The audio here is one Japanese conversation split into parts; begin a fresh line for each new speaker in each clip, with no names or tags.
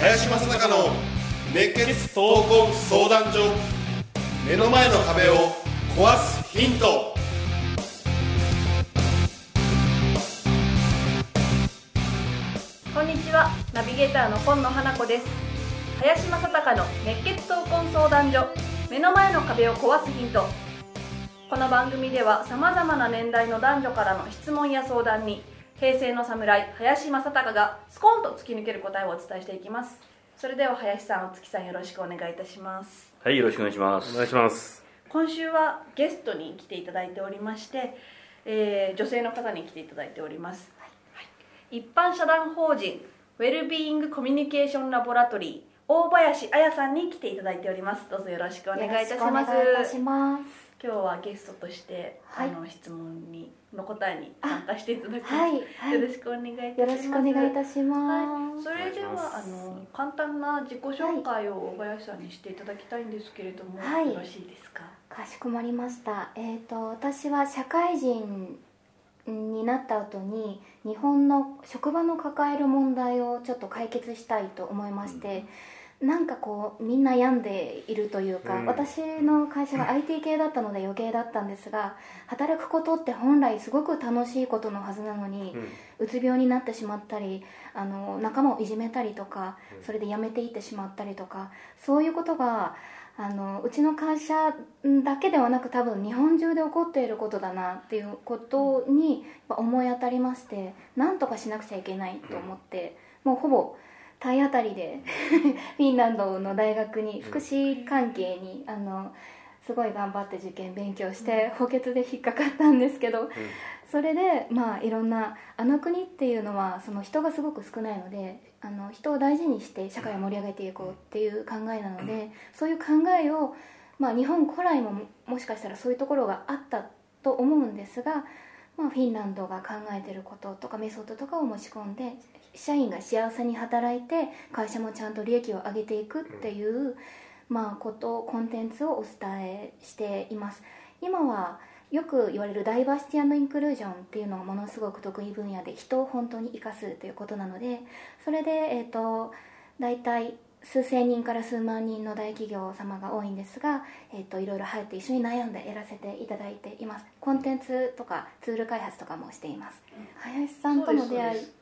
林正孝の熱血闘魂相談所目の前の壁を壊すヒント。
こんにちは。ナビゲーターの今野花子です。林正孝の熱血闘魂相談所。目の前の壁を壊すヒント。この番組ではさまざまな年代の男女からの質問や相談に平成の侍林正孝がスコーンと突き抜ける答えをお伝えしていきます。それでは林さんお月さんよろしくお願いいたします。
はい、よろしくお願いします。
お願いします。
今週はゲストに来ていただいておりまして、えー女性の方に来ていただいております、はい。一般社団法人ウェルビーイングコミュニケーションラボラトリー大林彩さんに来ていただいております。どうぞよろしくお願いいたします。
よろしくお願いいたします。
今日はゲストとして、
はい。
あの質問にの答えに参加していただきます、
はい、はい、
よろしくお願いいたします。
よろしくお願いいたしま
はい、
す。
それではあの簡単な自己紹介を大林さんにしていただきたいんですけれども、
はい。
よろしいですか？
かしこまりました。えっ、と私は社会人になった後に日本の職場の抱える問題をちょっと解決したいと思いまして、なんかこうみんな病んでいるというか、
うん。
私の会社は IT 系だったので余計だったんですが働くことって本来すごく楽しいことのはずなのに、うつ病になってしまったりあの仲間をいじめたりとか
うん。
それで辞めていってしまったりとかそういうことがあのうちの会社だけではなく多分日本中で起こっていることだなっていうことに思い当たりましてなんとかしなくちゃいけないと思ってもうほぼ体当たりで フィンランドの大学に福祉関係にあのすごい頑張って受験勉強して補欠で引っかかったんですけどそれでまあいろんなあの国っていうのはその人がすごく少ないのであの人を大事にして社会を盛り上げていこうっていう考えなのでそういう考えを、まあ、日本古来もももしかしたらそういうところがあったと思うんですが、まあ、フィンランドが考えてることとかメソッドとかを持ち込んで社員が幸せに働いて会社もちゃんと利益を上げていくっていう、まあ、ことコンテンツをお伝えしています。今はよく言われるダイバーシティインクルージョンっていうのがものすごく得意分野で人を本当に生かすということなのでそれで、えー、と大体数千人から数万人の大企業様が多いんですが、えー、といろいろ入って一緒に悩んでやらせていただいています。コンテンツとかツール開発とかもしています。林さんとの出会い。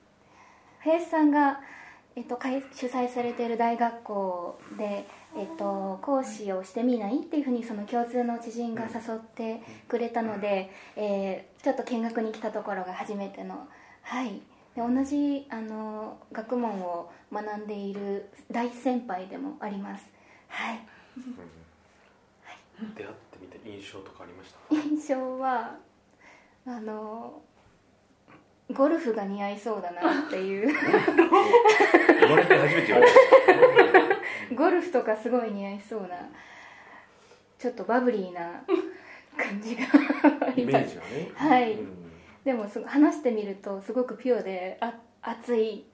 林さんが、えっと、開主催されている大学校で、えっと、講師をしてみないっていうふうにその共通の知人が誘ってくれたので、えーちょっと見学に来たところが初めてのはい。で同じあの学問を学んでいる大先輩でもあります。はい。
出会ってみて印象とかありました？
印象はあのゴルフが似合いそうだなっていう。
生まれて初めて言われ
ゴルフとかすごい似合いそうなちょっとバブリーな感じがあり
イメ
ます
ージがね。
はい。
うん。
でもすご話してみるとすごくピュアであ熱い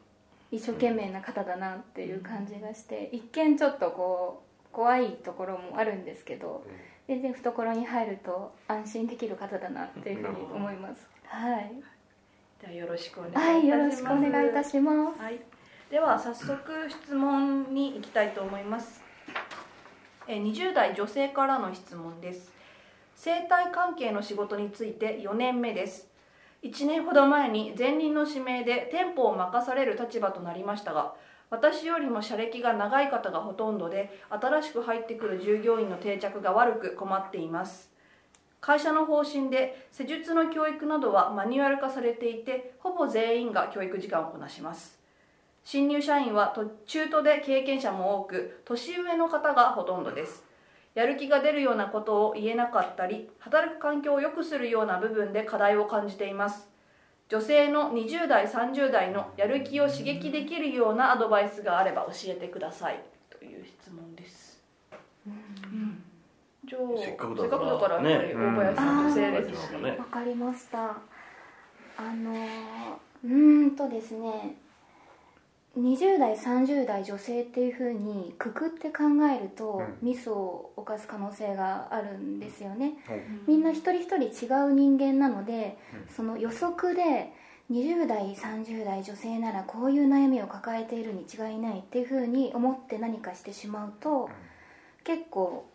一生懸命な方だなっていう感じがして一見ちょっとこう怖いところもあるんですけど全然懐に入ると安心できる方だなっていうふうに思います。はい、
ではよろしくお願いいたします。
はい、よろしくお願いいたします。
はい、では早速質問に行きたいと思います。えー20代女性からの質問です。生態関係の仕事について4年目です。1年ほど前に前任の指名で店舗を任される立場となりましたが私よりも社歴が長い方がほとんどで新しく入ってくる従業員の定着が悪く困っています会社の方針で施術の教育などはマニュアル化されていてほぼ全員が教育時間をこなします。新入社員は中途で経験者も多く年上の方がほとんどです。やる気が出るようなことを言えなかったり働く環境を良くするような部分で課題を感じています。女性の20代30代のやる気を刺激できるようなアドバイスがあれば教えてください。という質問です、じゃあ
せっかくだから
せっかくだからやっぱり大林さん女性ですし、
ね
わかりました。あのうーんとですね。20代30代女性っていうふうにくくって考えると、
うん。
ミスを犯す可能性があるんですよね。
うん。
みんな一人一人違う人間なので、
うん。
その予測で20代30代女性ならこういう悩みを抱えているに違いないっていうふうに思って何かしてしまうと、結構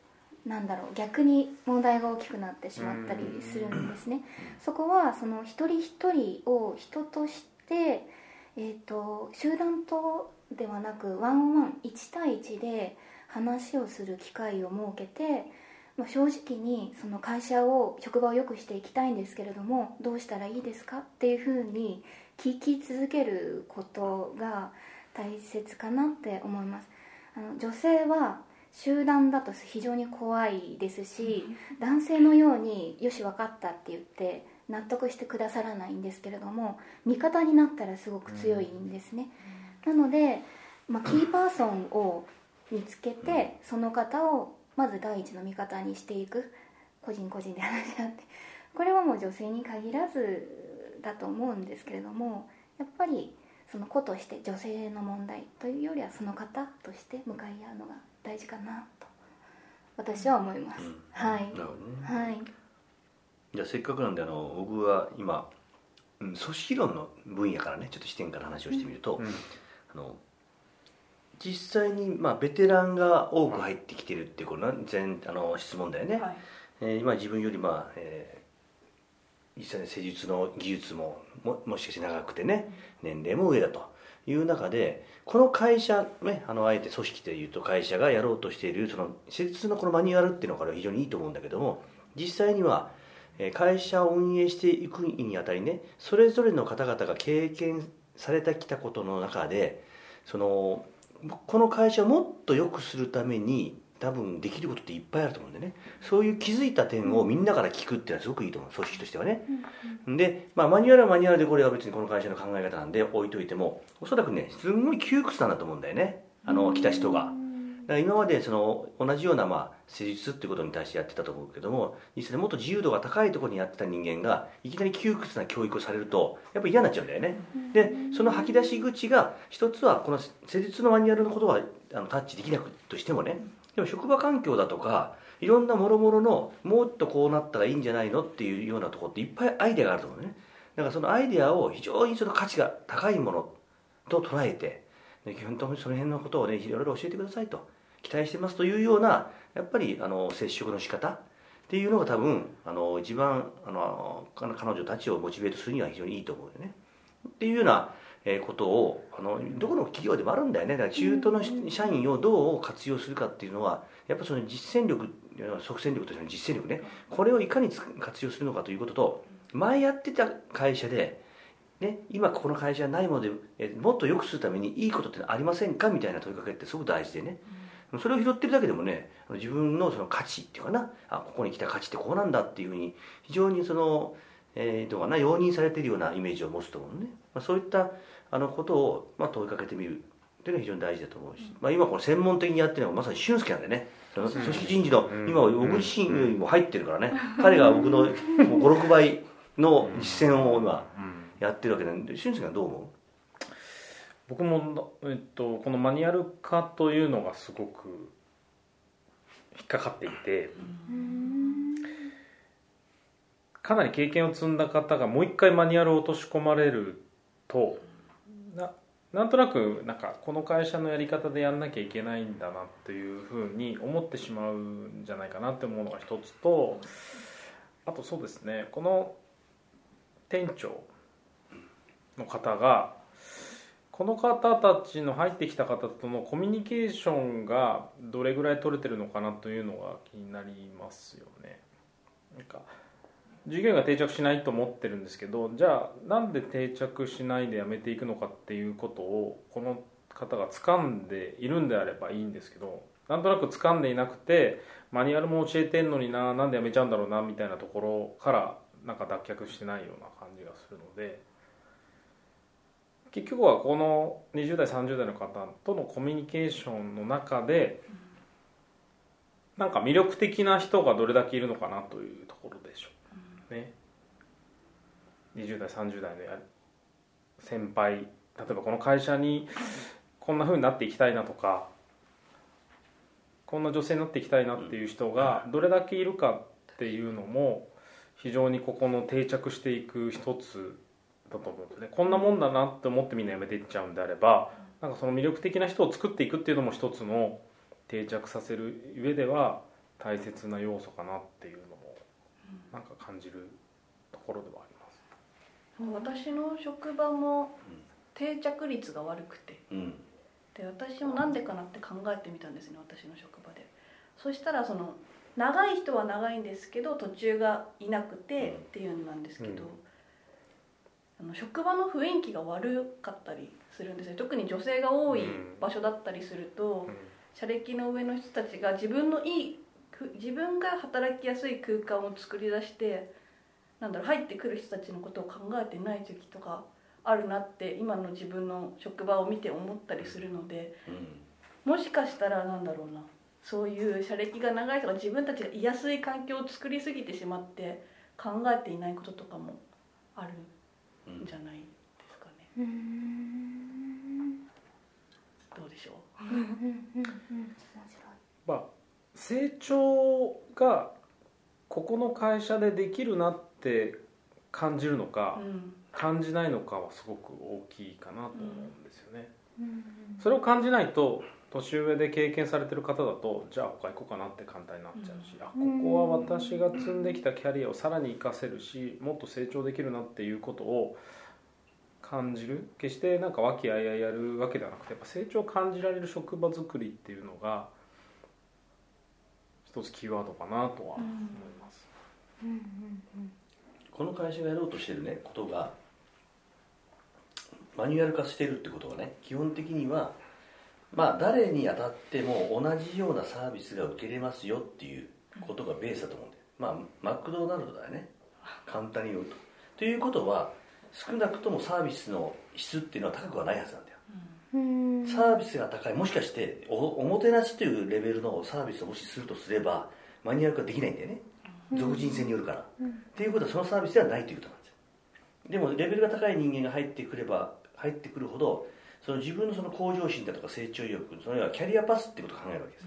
なんだろう逆に問題が大きくなってしまったりするんですね、そこはその一人一人を人として、えー、と集団とではなくワンオンワン1対1で話をする機会を設けて、まあ、正直にその会社を職場を良くしていきたいんですけれどもどうしたらいいですかっていうふうに聞き続けることが大切かなって思います。あの女性は集団だと非常に怖いですし男性のように「よし分かった」って言って納得してくださらないんですけれども味方になったらすごく強いんですね、なので、まあ、キーパーソンを見つけてその方をまず第一の味方にしていく。個人個人で話し合って。これはもう女性に限らずだと思うんですけれどもやっぱりその子として女性の問題というよりはその方として向かい合うのが大事かなと私は思います、
うん。
はい。
なるほどね。
はい。
じゃあせっかくなんであの僕は今、うん、組織論の分野からねちょっと視点から話をしてみると、
うん。
あの実際に、まあ、ベテランが多く入ってきてるっていうこの前あの質問だよね、
はい。
えー今自分よりまあ、えー実際に施術の技術もももしかして長くてね年齢も上だという中でこの会社ねあのあえて組織でいうと会社がやろうとしているその施設のこのマニュアルっていうのから非常にいいと思うんだけども実際には会社を運営していくにあたりねそれぞれの方々が経験されてきたことの中でそのこの会社をもっと良くするために多分できることっていっぱいあると思うんでね。そういう気づいた点をみんなから聞くっていうのはすごくいいと思う。組織としてはね。で、まあ、マニュアルはマニュアルでこれは別にこの会社の考え方なんで置いといてもおそらくねすんごい窮屈なんだと思うんだよね。あの来た人が。だから今までその同じようなまあ施術っていうことに対してやってたと思うけども実際にもっと自由度が高いところにやってた人間がいきなり窮屈な教育をされるとやっぱり嫌になっちゃうんだよね。でその吐き出し口が一つはこの施術のマニュアルのことはあのタッチできなくとしてもねでも職場環境だとかいろんなもろもろのもっとこうなったらいいんじゃないのっていうようなとこっていっぱいアイデアがあると思うね。だからそのアイデアを非常にその価値が高いものと捉えて基本的にその辺のことをねいろいろ教えてくださいと。期待してますというようなやっぱりあの接触の仕方っていうのが多分あの一番あの彼女たちをモチベートするには非常にいいと思うよね。っていうようなえーことをあのどこの企業でもあるんだよね。だから中途の社員をどう活用するかっていうのはやっぱその実践力即戦力としての実践力ね。これをいかにつ活用するのかということと前やってた会社でね、今この会社はないもので、えーもっと良くするためにいいことってありませんかみたいな問いかけってすごく大事でね。それを拾ってるだけでもね自分のその価値っていうかな。あここに来た価値ってこうなんだっていうふうに非常にその、えーどうかな容認されているようなイメージを持つと思うのね、まあ、そういったあのことを、まあ、問いかけてみるっていうのは非常に大事だと思うし、まあ、今この専門的にやってるのがまさに俊介なんでねその組織人事の
うん。
今僕自身よりも入ってるからね。彼が僕の56倍の実践を今
うん。
やってるわけなんで俊介はどう思
僕も、えっと、このマニュアル化というのがすごく引っかかっていてかなり経験を積んだ方がもう一回マニュアルを落とし込まれるとななんとなくなんかこの会社のやり方でやんなきゃいけないんだなっていうふうに思ってしまうんじゃないかなって思うのが一つとあとそうですねこの店長の方がこの方たちの入ってきた方とのコミュニケーションがどれぐらい取れてるのかなというのが気になりますよね。なんか従業員が定着しないと思ってるんですけどじゃあなんで定着しないでやめていくのかっていうことをこの方が掴んでいるんであればいいんですけどなんとなく掴んでいなくてマニュアルも教えてんのにななんでやめちゃうんだろうなみたいなところからなんか脱却してないような感じがするので結局はこの20代30代の方とのコミュニケーションの中でなんか魅力的な人がどれだけいるのかなというところでしょうね。20代30代のや先輩例えばこの会社にこんな風になっていきたいなとかこんな女性になっていきたいなっていう人がどれだけいるかっていうのも非常にここの定着していく一つだと思うんですね。こんなもんだなって思ってみんなやめていっちゃうんであればなんかその魅力的な人を作っていくっていうのも一つの定着させる上では大切な要素かなっていうのなんか感じるところではあります。
私の職場も定着率が悪くて。
うん。
で私もなんでかなって考えてみたんですね私の職場で。そしたらその長い人は長いんですけど途中がいなくてっていうのなんですけど、あの職場の雰囲気が悪かったりするんですよ。特に女性が多い場所だったりすると、社歴の上の人たちが自分のいいく自分が働きやすい空間を作り出してなんだろう入ってくる人たちのことを考えてない時とかあるなって今の自分の職場を見て思ったりするので
うん。
もしかしたらなんだろうなそういう社歴が長い人が自分たちが居やすい環境を作りすぎてしまって考えていないこととかもある
うん
んじゃないですかね。
うーん。
どうでしょう
うんうんうんうん面白い
まあ、成長がここの会社でできるなって感じるのか、
うん。
感じないのかはすごく大きいかなと思うんですよね、
うん。
それを感じないと年上で経験されてる方だとじゃあ他行こうかなって簡単になっちゃうし、あここは私が積んできたキャリアをさらに活かせるしもっと成長できるなっていうことを感じる。決してなんか和気あいあいやるわけではなくてやっぱ成長を感じられる職場作りっていうのが一つキーワードかなとは思います、
うんうん
この会社がやろうとしてるねことがマニュアル化してるってことはね基本的にはまあ誰に当たっても同じようなサービスが受けれますよっていうことがベースだと思うんでまあマクドナルドだよね。簡単に言うと。ということは少なくともサービスの質っていうのは高くはないはずなんだよ。
うん
サービスが高い。もしかしておおもてなしというレベルのサービスをもしするとすればマニュアル化できないんだよね。俗人性によるから、っていうことはそのサービスではないということなんですよ。でもレベルが高い人間が入ってくれば入ってくるほどその自分のその向上心だとか成長意欲それはキャリアパスってことを考えるわけです、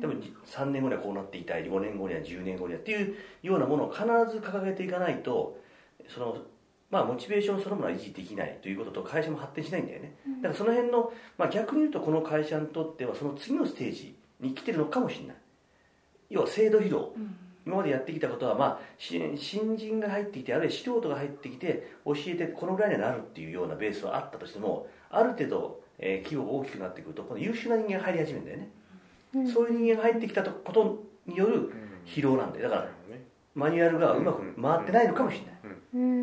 でもじ3年後にはこうなっていたい。5年後には10年後にはっていうようなものを必ず掲げていかないとそのまあモチベーションそのものは維持できないということと会社も発展しないんだよね、だからその辺の、まあ、逆に言うとこの会社にとってはその次のステージに来てるのかもしれない。要は制度披露今までやってきたことは、まあ、し新人が入ってきてあるいは素人が入ってきて教えてこのぐらいにはなるっていうようなベースはあったとしてもある程度、えー規模が大きくなってくるとこの優秀な人間が入り始めるんだよね、そういう人間が入ってきたことによる疲労なんでだからマニュアルがうまく回ってないのかもしれない、
うん。うん。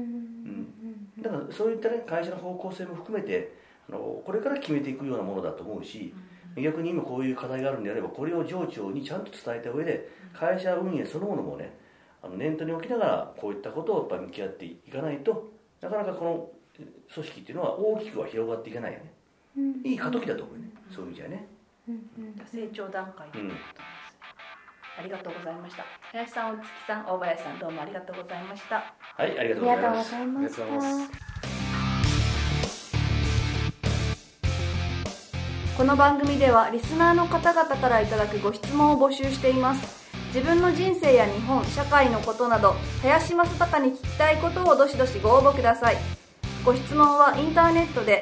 うん、だからそういった、ね、会社の方向性も含めてあのこれから決めていくようなものだと思うし、逆に今こういう課題があるんであればこれを上長にちゃんと伝えた上で会社運営そのものもねあの念頭に置きながらこういったことをやっぱり向き合っていかないとなかなかこの組織っていうのは大きくは広がっていかないよね。いい過渡期だと思うね。そういう意味じゃね。
成長段階う
うん
ありがとうございました。林さん大月さん大林さんどうもありがとうございました。
はいありがとう
ご
ご
ざいまし
ありがとうございます。
た
この番組ではリスナーの方々からいただくご質問を募集しています。自分の人生や日本社会のことなど林正孝に聞きたいことをどしどしご応募ください。ご質問はインターネットで